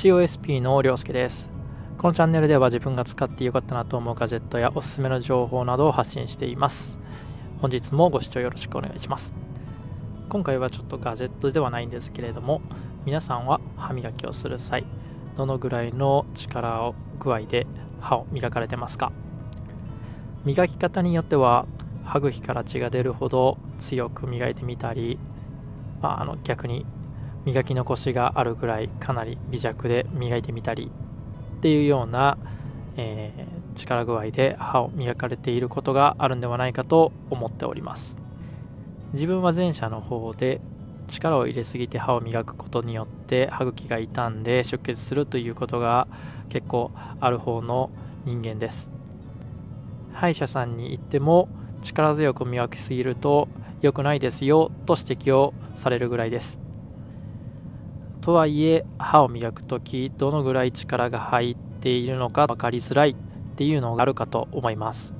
COSP のりょうすけです。このチャンネルでは自分が使ってよかったなと思うガジェットやおすすめの情報などを発信しています。本日もご視聴よろしくお願いします。今回はちょっとガジェットではないんですけれども皆さんは歯磨きをする際どのぐらいの力を具合で歯を磨かれてますか？磨き方によっては歯茎から血が出るほど強く磨いてみたり、まあ、あの逆に磨き残しがあるぐらいかなり微弱で磨いてみたりっていうような、えー、力具合で歯を磨かれていることがあるんではないかと思っております。自分は前者の方で力を入れすぎて歯を磨くことによって歯茎が傷んで出血するということが結構ある方の人間です。歯医者さんに行っても力強く磨きすぎると良くないですよと指摘をされるぐらいです。とはいえ歯を磨く時どのぐらい力が入っているのか分かりづらいっていうのがあるかと思います。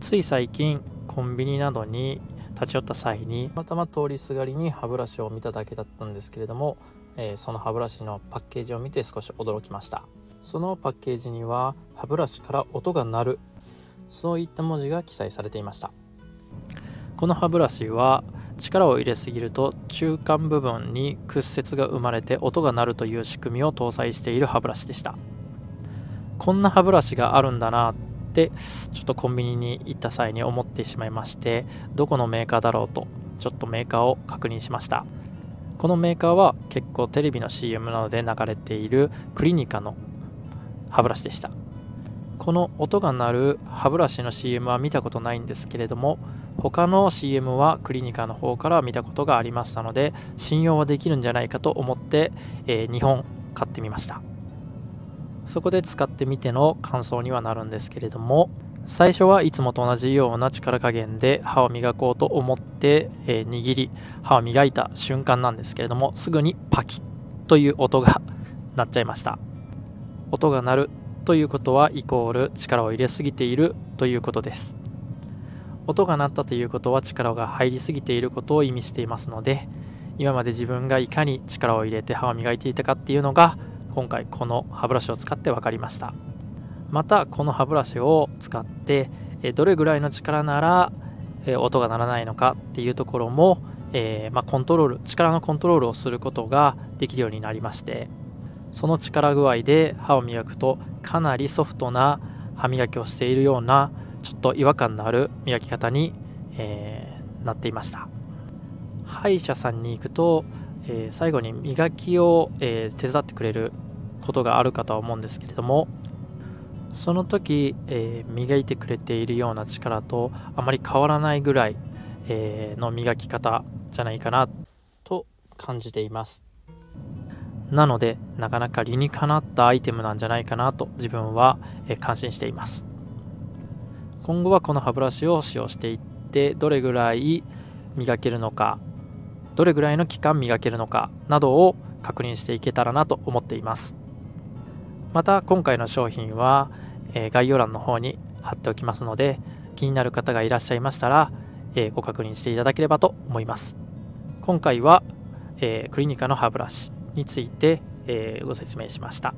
つい最近コンビニなどに立ち寄った際にたまたま通りすがりに歯ブラシを見ただけだったんですけれども、えー、その歯ブラシのパッケージを見て少し驚きました。そのパッケージには歯ブラシから音が鳴る。そういった文字が記載されていました。この歯ブラシは力を入れすぎると中間部分に屈折が生まれて音が鳴るという仕組みを搭載している歯ブラシでした。こんな歯ブラシがあるんだなってちょっとコンビニに行った際に思ってしまいましてどこのメーカーだろうとちょっとメーカーを確認しました。このメーカーは結構テレビの CM などで流れているクリニカの歯ブラシでした。この音が鳴る歯ブラシの CM は見たことないんですけれども他の CM はクリニカの方から見たことがありましたので信用はできるんじゃないかと思って、えー、2本買ってみました。そこで使ってみての感想にはなるんですけれども最初はいつもと同じような力加減で歯を磨こうと思って、えー、握り歯を磨いた瞬間なんですけれどもすぐにパキッという音が鳴っちゃいました。音が鳴るということはイコール力を入れすぎているということです。音が鳴ったということは力が入りすぎていることを意味していますので今まで自分がいかに力を入れて歯を磨いていたかっていうのが今回この歯ブラシを使って分かりました。またこの歯ブラシを使ってどれぐらいの力なら音が鳴らないのかっていうところも、えー、まあ、コントロール力のコントロールをすることができるようになりましてその力具合で歯を磨くとかなりソフトな歯磨きをしているようなちょっと違和感のある磨き方に、えー、なっていました。歯医者さんに行くと、えー、最後に磨きを、えー、手伝ってくれることがあるかとは思うんですけれどもその時、え磨いてくれているような力とあまり変わらないぐらい、えの磨き方じゃないかなと感じています。なのでなかなか理にかなったアイテムなんじゃないかなと自分は、感心しています。今後はこの歯ブラシを使用していってどれぐらい磨けるのかどれぐらいの期間磨けるのかなどを確認していけたらなと思っています。また今回の商品は、概要欄の方に貼っておきますので気になる方がいらっしゃいましたら、ご確認していただければと思います。今回は、えクリニカの歯ブラシ。について、えご説明しました。